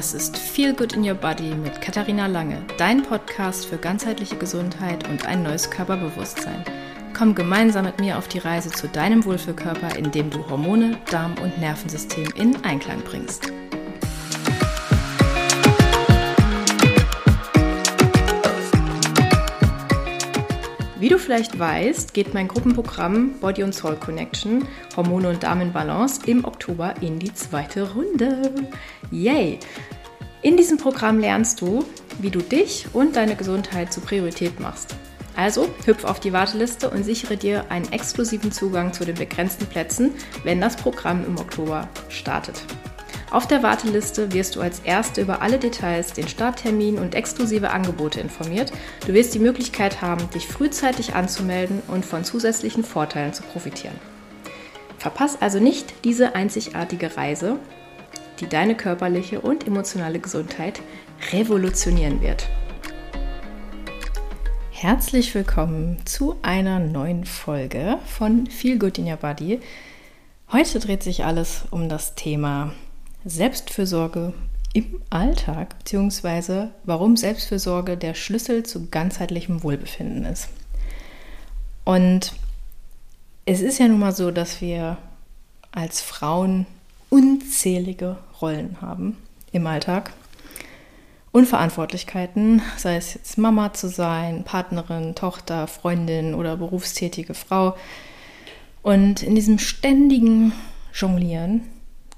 Das ist Feel Good in Your Body mit Katharina Lange, dein Podcast für ganzheitliche Gesundheit und ein neues Körperbewusstsein. Komm gemeinsam mit mir auf die Reise zu deinem Wohlfühlkörper, indem du Hormone, Darm und Nervensystem in Einklang bringst. Wie du vielleicht weißt, geht mein Gruppenprogramm Body und Soul Connection, Hormone und Darm in Balance im Oktober in die zweite Runde. Yay! In diesem Programm lernst du, wie du dich und deine Gesundheit zur Priorität machst. Also hüpf auf die Warteliste und sichere dir einen exklusiven Zugang zu den begrenzten Plätzen, wenn das Programm im Oktober startet. Auf der Warteliste wirst du als Erste über alle Details, den Starttermin und exklusive Angebote informiert. Du wirst die Möglichkeit haben, dich frühzeitig anzumelden und von zusätzlichen Vorteilen zu profitieren. Verpass also nicht diese einzigartige Reise, die deine körperliche und emotionale Gesundheit revolutionieren wird. Herzlich willkommen zu einer neuen Folge von Feel Good in Your Body. Heute dreht sich alles um das Thema Selbstfürsorge im Alltag, beziehungsweise warum Selbstfürsorge der Schlüssel zu ganzheitlichem Wohlbefinden ist. Und es ist ja nun mal so, dass wir als Frauen unzählige Rollen haben im Alltag und Verantwortlichkeiten, sei es jetzt Mama zu sein, Partnerin, Tochter, Freundin oder berufstätige Frau. Und in diesem ständigen Jonglieren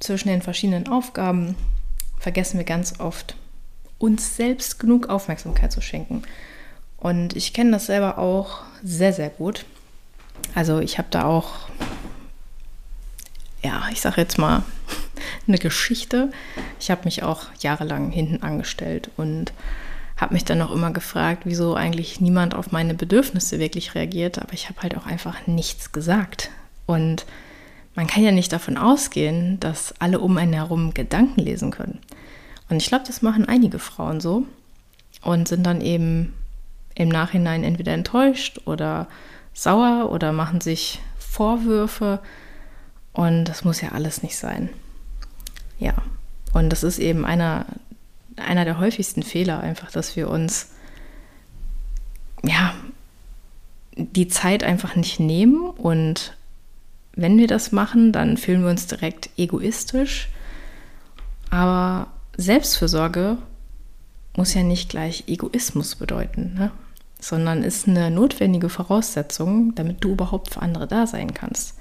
zwischen den verschiedenen Aufgaben vergessen wir ganz oft, uns selbst genug Aufmerksamkeit zu schenken. Und ich kenne das selber auch sehr, sehr gut. Also ich habe da auch, ja, ich sage jetzt mal eine Geschichte. Ich habe mich auch jahrelang hinten angestellt und habe mich dann auch immer gefragt, wieso eigentlich niemand auf meine Bedürfnisse wirklich reagiert. Aber ich habe halt auch einfach nichts gesagt. Und man kann ja nicht davon ausgehen, dass alle um einen herum Gedanken lesen können. Und ich glaube, das machen einige Frauen so und sind dann eben im Nachhinein entweder enttäuscht oder sauer oder machen sich Vorwürfe. Und das muss ja alles nicht sein. Ja, und das ist eben einer, einer der häufigsten Fehler, einfach, dass wir uns ja die Zeit einfach nicht nehmen und wenn wir das machen, dann fühlen wir uns direkt egoistisch. Aber Selbstfürsorge muss ja nicht gleich Egoismus bedeuten, ne? sondern ist eine notwendige Voraussetzung, damit du überhaupt für andere da sein kannst.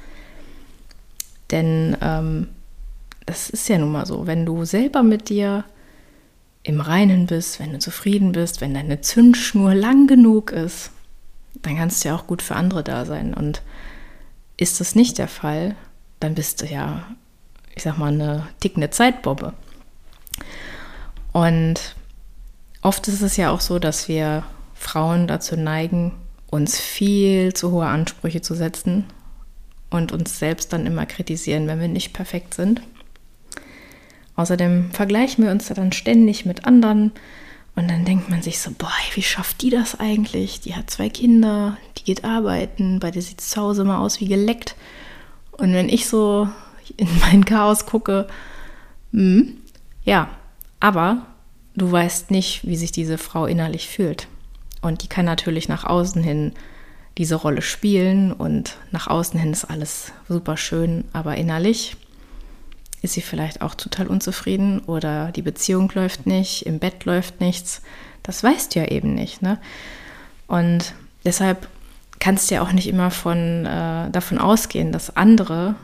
Denn ähm, das ist ja nun mal so, wenn du selber mit dir im Reinen bist, wenn du zufrieden bist, wenn deine Zündschnur lang genug ist, dann kannst du ja auch gut für andere da sein. Und ist das nicht der Fall, dann bist du ja, ich sag mal, eine tickende Zeitbombe. Und oft ist es ja auch so, dass wir Frauen dazu neigen, uns viel zu hohe Ansprüche zu setzen und uns selbst dann immer kritisieren, wenn wir nicht perfekt sind. Außerdem vergleichen wir uns dann ständig mit anderen und dann denkt man sich so, boah, wie schafft die das eigentlich? Die hat zwei Kinder, die geht arbeiten, bei der sieht es zu Hause mal aus wie geleckt. Und wenn ich so in mein Chaos gucke, mh, hm, ja, aber du weißt nicht, wie sich diese Frau innerlich fühlt. Und die kann natürlich nach außen hin diese Rolle spielen und nach außen hin ist alles super schön, aber innerlich ist sie vielleicht auch total unzufrieden oder die Beziehung läuft nicht, im Bett läuft nichts. Das weißt du ja eben nicht. Ne? Und deshalb kannst du ja auch nicht immer von, äh, davon ausgehen, dass andere,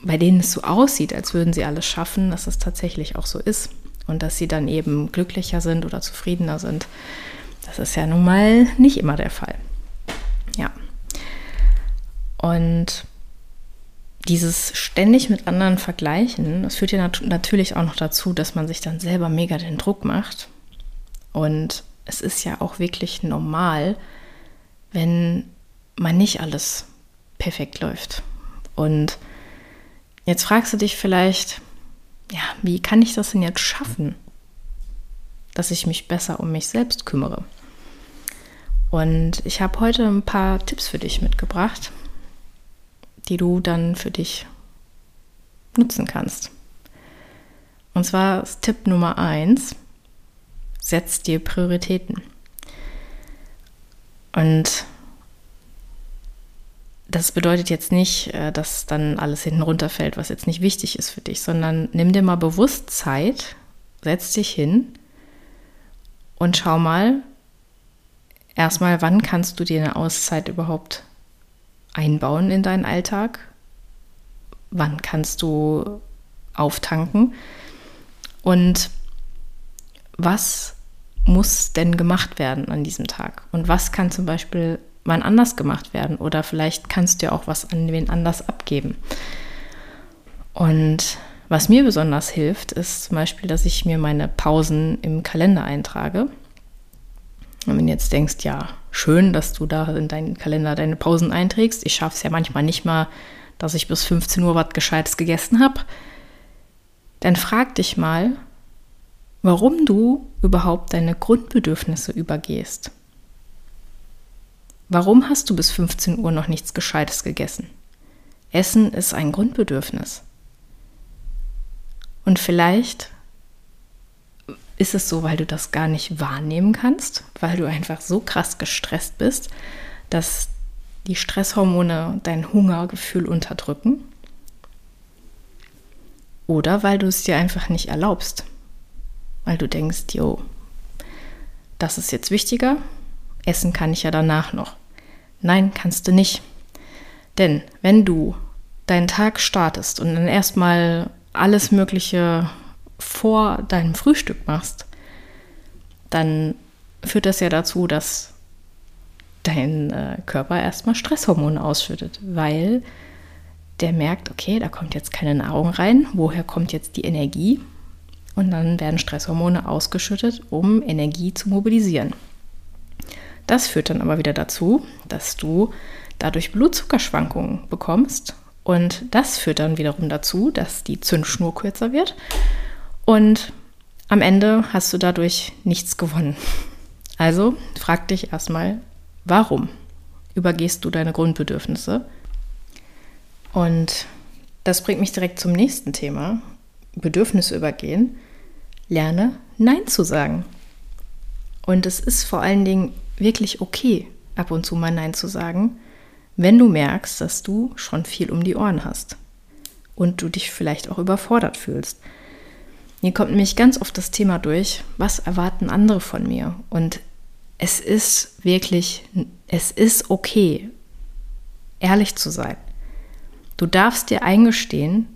bei denen es so aussieht, als würden sie alles schaffen, dass es tatsächlich auch so ist. Und dass sie dann eben glücklicher sind oder zufriedener sind. Das ist ja nun mal nicht immer der Fall. Ja. Und dieses ständig mit anderen vergleichen, das führt ja nat natürlich auch noch dazu, dass man sich dann selber mega den Druck macht. Und es ist ja auch wirklich normal, wenn man nicht alles perfekt läuft. Und jetzt fragst du dich vielleicht, ja, wie kann ich das denn jetzt schaffen, dass ich mich besser um mich selbst kümmere? Und ich habe heute ein paar Tipps für dich mitgebracht, die du dann für dich nutzen kannst. Und zwar ist Tipp Nummer eins, setz dir Prioritäten. Und das bedeutet jetzt nicht, äh, dass dann alles hinten runterfällt, was jetzt nicht wichtig ist für dich, sondern nimm dir mal bewusst Zeit, setz dich hin und schau mal, erstmal, wann kannst du dir eine Auszeit überhaupt einbauen in deinen Alltag? Wann kannst du auftanken? Und was muss denn gemacht werden an diesem Tag? Und was kann zum Beispiel wann anders gemacht werden? Oder vielleicht kannst du ja auch was an wen anders abgeben. Und was mir besonders hilft, ist zum Beispiel, dass ich mir meine Pausen im Kalender eintrage. Und wenn du jetzt denkst, ja, schön, dass du da in deinen Kalender deine Pausen einträgst. Ich schaffe es ja manchmal nicht mal, dass ich bis 15 Uhr was Gescheites gegessen habe. Dann frag dich mal, warum du überhaupt deine Grundbedürfnisse übergehst. Warum hast du bis 15 Uhr noch nichts Gescheites gegessen? Essen ist ein Grundbedürfnis. Und vielleicht ist es so, weil du das gar nicht wahrnehmen kannst, weil du einfach so krass gestresst bist, dass die Stresshormone dein Hungergefühl unterdrücken. Oder weil du es dir einfach nicht erlaubst, weil du denkst, jo, das ist jetzt wichtiger, essen kann ich ja danach noch. Nein, kannst du nicht. Denn wenn du deinen Tag startest und dann erstmal alles Mögliche vor deinem Frühstück machst, dann führt das ja dazu, dass dein äh, Körper erstmal Stresshormone ausschüttet, weil der merkt, okay, da kommt jetzt keine Nahrung rein, woher kommt jetzt die Energie? Und dann werden Stresshormone ausgeschüttet, um Energie zu mobilisieren. Das führt dann aber wieder dazu, dass du dadurch Blutzuckerschwankungen bekommst. Und das führt dann wiederum dazu, dass die Zündschnur kürzer wird. Und am Ende hast du dadurch nichts gewonnen. Also frag dich erstmal, warum übergehst du deine Grundbedürfnisse? Und das bringt mich direkt zum nächsten Thema. Bedürfnisse übergehen. Lerne Nein zu sagen. Und es ist vor allen Dingen wirklich okay, ab und zu mal Nein zu sagen, wenn du merkst, dass du schon viel um die Ohren hast und du dich vielleicht auch überfordert fühlst. Hier kommt nämlich ganz oft das Thema durch, was erwarten andere von mir? Und es ist wirklich, es ist okay, ehrlich zu sein. Du darfst dir eingestehen,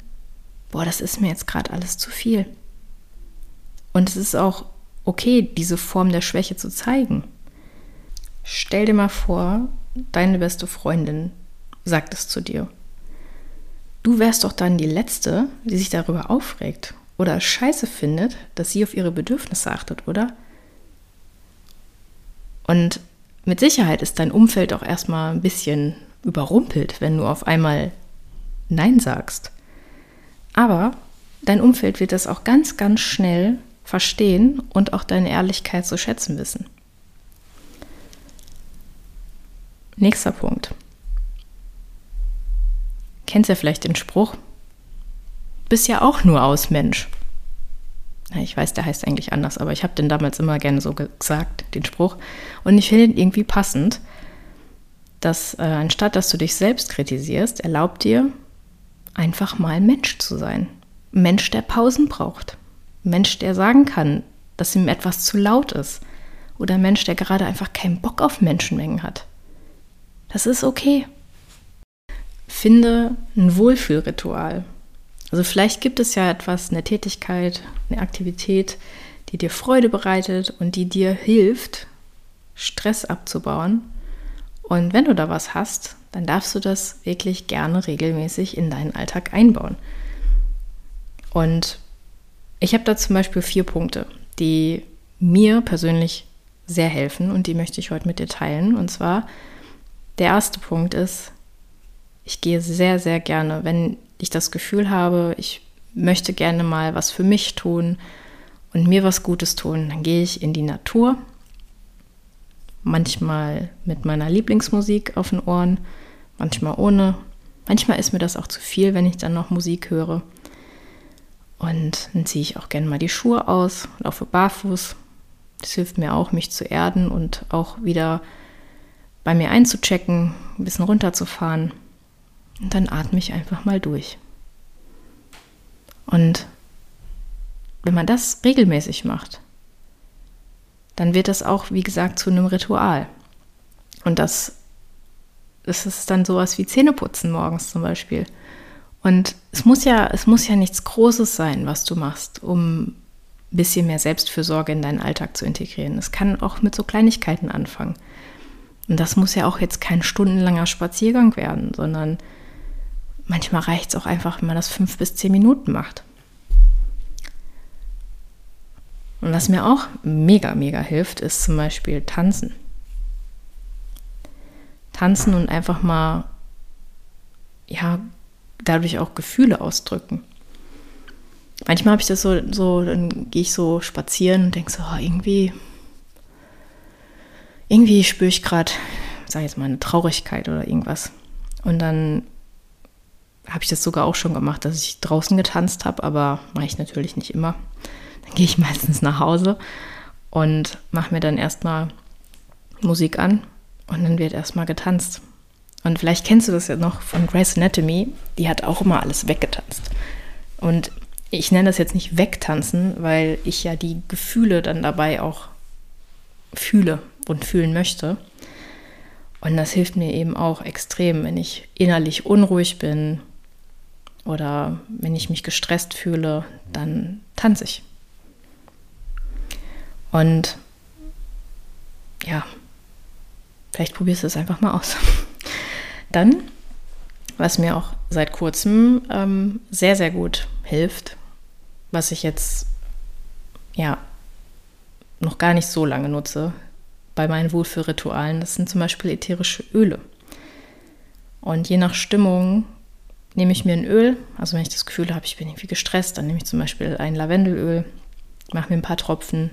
boah, das ist mir jetzt gerade alles zu viel. Und es ist auch okay, diese Form der Schwäche zu zeigen. Stell dir mal vor, deine beste Freundin sagt es zu dir. Du wärst doch dann die Letzte, die sich darüber aufregt oder scheiße findet, dass sie auf ihre Bedürfnisse achtet, oder? Und mit Sicherheit ist dein Umfeld auch erstmal ein bisschen überrumpelt, wenn du auf einmal Nein sagst. Aber dein Umfeld wird das auch ganz, ganz schnell verstehen und auch deine Ehrlichkeit zu schätzen wissen. Nächster Punkt. Kennst ja vielleicht den Spruch, bist ja auch nur aus Mensch. Ich weiß, der heißt eigentlich anders, aber ich habe den damals immer gerne so gesagt, den Spruch. Und ich finde ihn irgendwie passend, dass äh, anstatt dass du dich selbst kritisierst, erlaubt dir, einfach mal Mensch zu sein. Mensch, der Pausen braucht. Mensch, der sagen kann, dass ihm etwas zu laut ist. Oder Mensch, der gerade einfach keinen Bock auf Menschenmengen hat. Das ist okay. Finde ein Wohlfühlritual. Also vielleicht gibt es ja etwas, eine Tätigkeit, eine Aktivität, die dir Freude bereitet und die dir hilft, Stress abzubauen. Und wenn du da was hast, dann darfst du das wirklich gerne regelmäßig in deinen Alltag einbauen. Und ich habe da zum Beispiel vier Punkte, die mir persönlich sehr helfen und die möchte ich heute mit dir teilen. Und zwar der erste Punkt ist, ich gehe sehr, sehr gerne, wenn ich das Gefühl habe, ich möchte gerne mal was für mich tun und mir was Gutes tun, dann gehe ich in die Natur. Manchmal mit meiner Lieblingsmusik auf den Ohren, manchmal ohne. Manchmal ist mir das auch zu viel, wenn ich dann noch Musik höre. Und dann ziehe ich auch gerne mal die Schuhe aus, laufe barfuß. Das hilft mir auch, mich zu erden und auch wieder bei mir einzuchecken, ein bisschen runterzufahren. Und dann atme ich einfach mal durch. Und wenn man das regelmäßig macht, dann wird das auch, wie gesagt, zu einem Ritual. Und das, das ist dann sowas wie Zähneputzen morgens zum Beispiel. Und es muss ja, es muss ja nichts Großes sein, was du machst, um ein bisschen mehr Selbstfürsorge in deinen Alltag zu integrieren. Es kann auch mit so Kleinigkeiten anfangen. Und das muss ja auch jetzt kein stundenlanger Spaziergang werden, sondern manchmal reicht es auch einfach, wenn man das fünf bis zehn Minuten macht. Und was mir auch mega, mega hilft, ist zum Beispiel Tanzen. Tanzen und einfach mal, ja, dadurch auch Gefühle ausdrücken. Manchmal habe ich das so, so dann gehe ich so spazieren und denke so, oh, irgendwie, irgendwie spüre ich gerade, sage ich jetzt mal, eine Traurigkeit oder irgendwas. Und dann habe ich das sogar auch schon gemacht, dass ich draußen getanzt habe, aber mache ich natürlich nicht immer. Dann gehe ich meistens nach Hause und mache mir dann erstmal Musik an und dann wird erstmal getanzt. Und vielleicht kennst du das ja noch von Grace Anatomy, die hat auch immer alles weggetanzt. Und ich nenne das jetzt nicht wegtanzen, weil ich ja die Gefühle dann dabei auch fühle und fühlen möchte. Und das hilft mir eben auch extrem, wenn ich innerlich unruhig bin oder wenn ich mich gestresst fühle, dann tanze ich. Und ja, vielleicht probierst du es einfach mal aus. Dann, was mir auch seit kurzem ähm, sehr, sehr gut hilft, was ich jetzt ja noch gar nicht so lange nutze bei meinen Wohlfühlritualen, das sind zum Beispiel ätherische Öle. Und je nach Stimmung nehme ich mir ein Öl, also wenn ich das Gefühl habe, ich bin irgendwie gestresst, dann nehme ich zum Beispiel ein Lavendelöl, mache mir ein paar Tropfen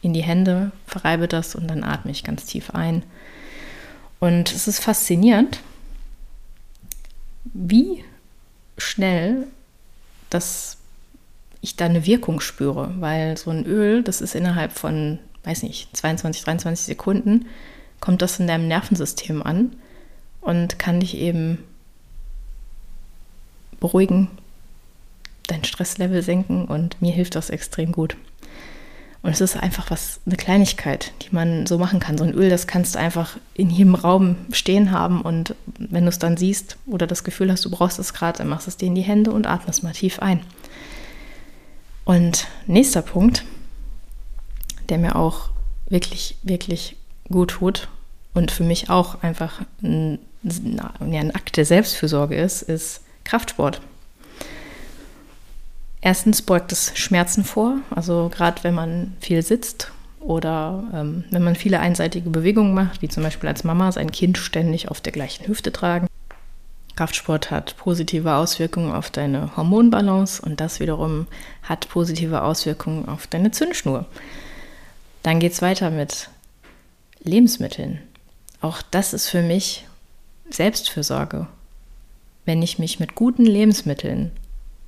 in die Hände, verreibe das und dann atme ich ganz tief ein. Und es ist faszinierend, wie schnell das ich da eine Wirkung spüre, weil so ein Öl, das ist innerhalb von, weiß nicht, 22, 23 Sekunden, kommt das in deinem Nervensystem an und kann dich eben beruhigen, dein Stresslevel senken und mir hilft das extrem gut. Und es ist einfach was, eine Kleinigkeit, die man so machen kann. So ein Öl, das kannst du einfach in jedem Raum stehen haben und wenn du es dann siehst oder das Gefühl hast, du brauchst es gerade, dann machst du es dir in die Hände und atmest mal tief ein. Und nächster Punkt, der mir auch wirklich, wirklich gut tut und für mich auch einfach ein, ein Akt der Selbstfürsorge ist, ist Kraftsport. Erstens beugt es Schmerzen vor, also gerade wenn man viel sitzt oder ähm, wenn man viele einseitige Bewegungen macht, wie zum Beispiel als Mama sein Kind ständig auf der gleichen Hüfte tragen. Kraftsport hat positive Auswirkungen auf deine Hormonbalance und das wiederum hat positive Auswirkungen auf deine Zündschnur. Dann geht es weiter mit Lebensmitteln. Auch das ist für mich Selbstfürsorge, wenn ich mich mit guten Lebensmitteln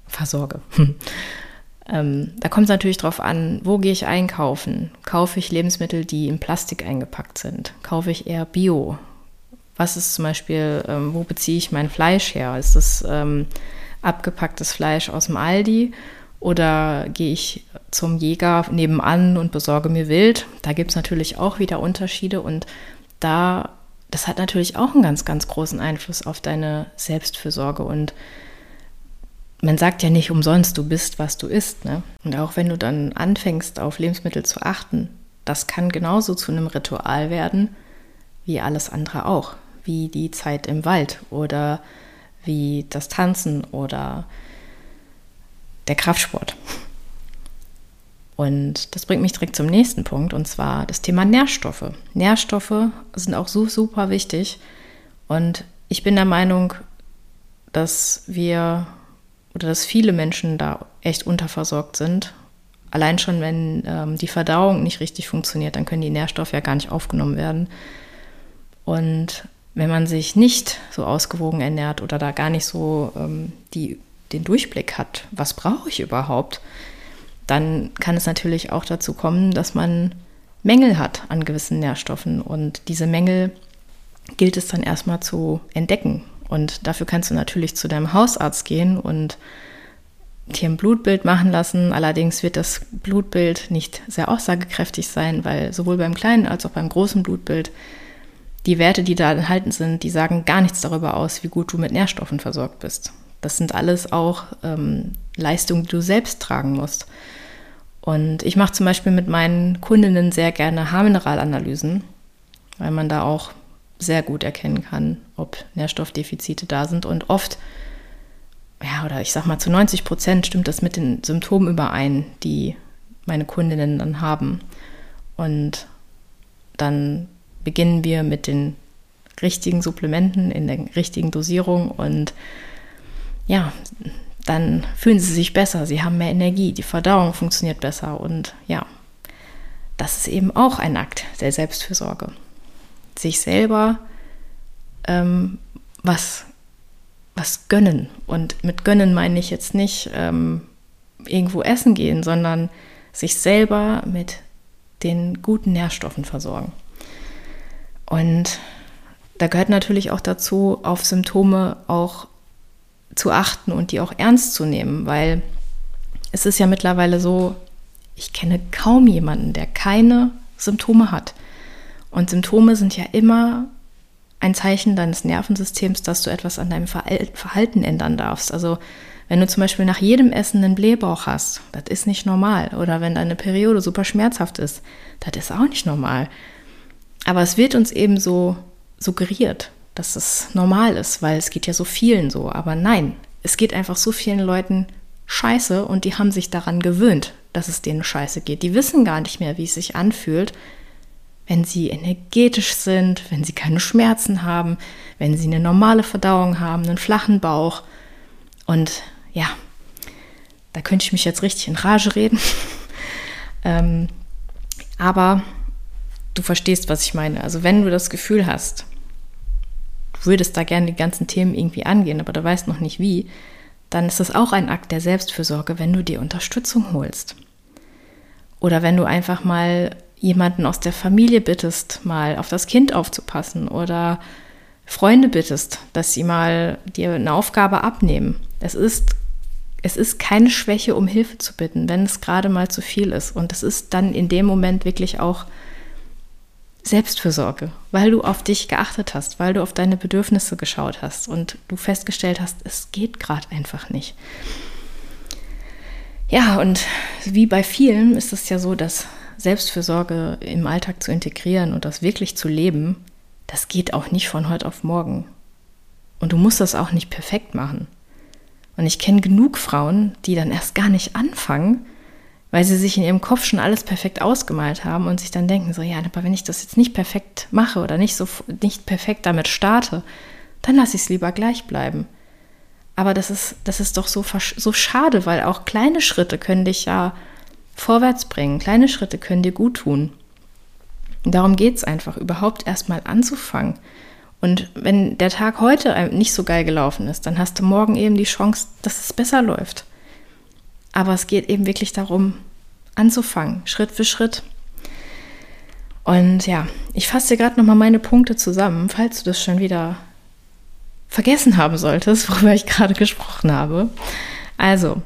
versorge. ähm, da kommt es natürlich darauf an, wo gehe ich einkaufen? Kaufe ich Lebensmittel, die in Plastik eingepackt sind? Kaufe ich eher Bio? Was ist zum Beispiel, ähm, wo beziehe ich mein Fleisch her? Ist das ähm, abgepacktes Fleisch aus dem Aldi? Oder gehe ich zum Jäger nebenan und besorge mir Wild? Da gibt es natürlich auch wieder Unterschiede und da, das hat natürlich auch einen ganz, ganz großen Einfluss auf deine Selbstfürsorge und man sagt ja nicht umsonst, du bist, was du isst. Ne? Und auch wenn du dann anfängst, auf Lebensmittel zu achten, das kann genauso zu einem Ritual werden wie alles andere auch. Wie die Zeit im Wald oder wie das Tanzen oder der Kraftsport. Und das bringt mich direkt zum nächsten Punkt, und zwar das Thema Nährstoffe. Nährstoffe sind auch so super wichtig. Und ich bin der Meinung, dass wir oder dass viele Menschen da echt unterversorgt sind. Allein schon, wenn ähm, die Verdauung nicht richtig funktioniert, dann können die Nährstoffe ja gar nicht aufgenommen werden. Und wenn man sich nicht so ausgewogen ernährt oder da gar nicht so ähm, die den Durchblick hat, was brauche ich überhaupt, dann kann es natürlich auch dazu kommen, dass man Mängel hat an gewissen Nährstoffen. Und diese Mängel gilt es dann erstmal zu entdecken. Und dafür kannst du natürlich zu deinem Hausarzt gehen und dir ein Blutbild machen lassen. Allerdings wird das Blutbild nicht sehr aussagekräftig sein, weil sowohl beim kleinen als auch beim großen Blutbild die Werte, die da enthalten sind, die sagen gar nichts darüber aus, wie gut du mit Nährstoffen versorgt bist. Das sind alles auch ähm, Leistungen, die du selbst tragen musst. Und ich mache zum Beispiel mit meinen Kundinnen sehr gerne Haarmineralanalysen, weil man da auch sehr gut erkennen kann, ob Nährstoffdefizite da sind. Und oft, ja, oder ich sag mal zu 90 Prozent stimmt das mit den Symptomen überein, die meine Kundinnen dann haben. Und dann beginnen wir mit den richtigen Supplementen in der richtigen Dosierung und ja, dann fühlen sie sich besser, sie haben mehr Energie, die Verdauung funktioniert besser und ja, das ist eben auch ein Akt der Selbstfürsorge. Sich selber ähm, was, was gönnen. Und mit gönnen meine ich jetzt nicht ähm, irgendwo essen gehen, sondern sich selber mit den guten Nährstoffen versorgen. Und da gehört natürlich auch dazu, auf Symptome auch zu achten und die auch ernst zu nehmen, weil es ist ja mittlerweile so, ich kenne kaum jemanden, der keine Symptome hat. Und Symptome sind ja immer ein Zeichen deines Nervensystems, dass du etwas an deinem Verhalten ändern darfst. Also wenn du zum Beispiel nach jedem Essen einen Blähbauch hast, das ist nicht normal. Oder wenn deine Periode super schmerzhaft ist, das ist auch nicht normal. Aber es wird uns eben so suggeriert dass es normal ist, weil es geht ja so vielen so. Aber nein, es geht einfach so vielen Leuten scheiße und die haben sich daran gewöhnt, dass es denen scheiße geht. Die wissen gar nicht mehr, wie es sich anfühlt, wenn sie energetisch sind, wenn sie keine Schmerzen haben, wenn sie eine normale Verdauung haben, einen flachen Bauch. Und ja, da könnte ich mich jetzt richtig in Rage reden. ähm, aber du verstehst, was ich meine. Also wenn du das Gefühl hast, würdest da gerne die ganzen Themen irgendwie angehen, aber du weißt noch nicht wie, dann ist das auch ein Akt der Selbstfürsorge, wenn du dir Unterstützung holst. Oder wenn du einfach mal jemanden aus der Familie bittest, mal auf das Kind aufzupassen oder Freunde bittest, dass sie mal dir eine Aufgabe abnehmen. Es ist, es ist keine Schwäche, um Hilfe zu bitten, wenn es gerade mal zu viel ist. Und es ist dann in dem Moment wirklich auch Selbstfürsorge, weil du auf dich geachtet hast, weil du auf deine Bedürfnisse geschaut hast und du festgestellt hast, es geht gerade einfach nicht. Ja, und wie bei vielen ist es ja so, dass Selbstfürsorge im Alltag zu integrieren und das wirklich zu leben, das geht auch nicht von heute auf morgen. Und du musst das auch nicht perfekt machen. Und ich kenne genug Frauen, die dann erst gar nicht anfangen, weil sie sich in ihrem Kopf schon alles perfekt ausgemalt haben und sich dann denken, so ja, aber wenn ich das jetzt nicht perfekt mache oder nicht so nicht perfekt damit starte, dann lasse ich es lieber gleich bleiben. Aber das ist, das ist doch so, so schade, weil auch kleine Schritte können dich ja vorwärts bringen. Kleine Schritte können dir gut tun. Darum geht es einfach, überhaupt erstmal anzufangen. Und wenn der Tag heute nicht so geil gelaufen ist, dann hast du morgen eben die Chance, dass es besser läuft. Aber es geht eben wirklich darum, anzufangen, Schritt für Schritt. Und ja, ich fasse dir gerade nochmal meine Punkte zusammen, falls du das schon wieder vergessen haben solltest, worüber ich gerade gesprochen habe. Also,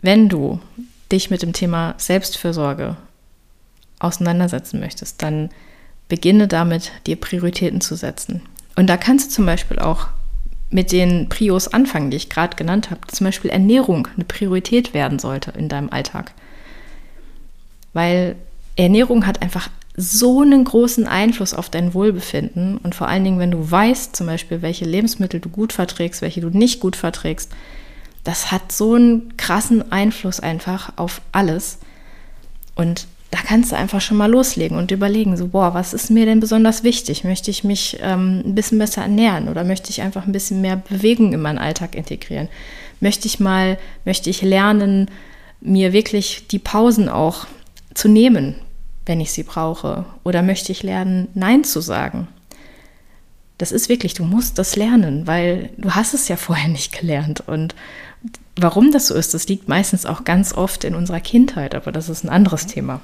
wenn du dich mit dem Thema Selbstfürsorge auseinandersetzen möchtest, dann beginne damit, dir Prioritäten zu setzen. Und da kannst du zum Beispiel auch mit den Prios anfangen, die ich gerade genannt habe. Zum Beispiel Ernährung eine Priorität werden sollte in deinem Alltag. Weil Ernährung hat einfach so einen großen Einfluss auf dein Wohlbefinden und vor allen Dingen, wenn du weißt, zum Beispiel, welche Lebensmittel du gut verträgst, welche du nicht gut verträgst, das hat so einen krassen Einfluss einfach auf alles. Und da kannst du einfach schon mal loslegen und überlegen, so, boah, was ist mir denn besonders wichtig? Möchte ich mich ähm, ein bisschen besser ernähren oder möchte ich einfach ein bisschen mehr Bewegung in meinen Alltag integrieren? Möchte ich mal, möchte ich lernen, mir wirklich die Pausen auch zu nehmen, wenn ich sie brauche? Oder möchte ich lernen, Nein zu sagen? Das ist wirklich, du musst das lernen, weil du hast es ja vorher nicht gelernt. Und warum das so ist, das liegt meistens auch ganz oft in unserer Kindheit, aber das ist ein anderes Thema.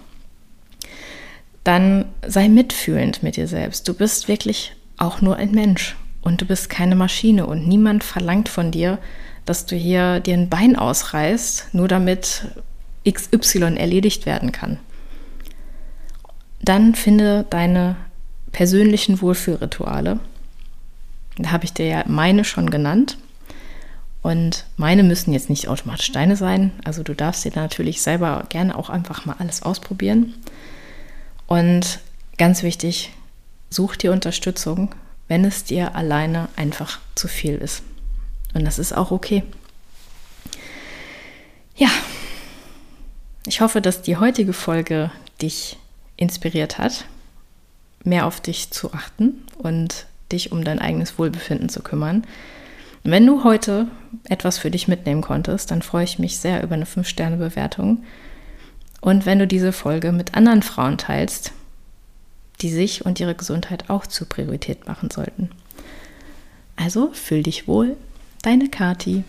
Dann sei mitfühlend mit dir selbst. Du bist wirklich auch nur ein Mensch und du bist keine Maschine und niemand verlangt von dir, dass du hier dir ein Bein ausreißt, nur damit XY erledigt werden kann. Dann finde deine persönlichen Wohlfühlrituale. Da habe ich dir ja meine schon genannt. Und meine müssen jetzt nicht automatisch Steine sein. Also du darfst dir natürlich selber gerne auch einfach mal alles ausprobieren. Und ganz wichtig, such dir Unterstützung, wenn es dir alleine einfach zu viel ist. Und das ist auch okay. Ja, ich hoffe, dass die heutige Folge dich inspiriert hat, mehr auf dich zu achten und dich um dein eigenes Wohlbefinden zu kümmern. Wenn du heute etwas für dich mitnehmen konntest, dann freue ich mich sehr über eine 5-Sterne-Bewertung. Und wenn du diese Folge mit anderen Frauen teilst, die sich und ihre Gesundheit auch zur Priorität machen sollten. Also fühl dich wohl, deine Kati.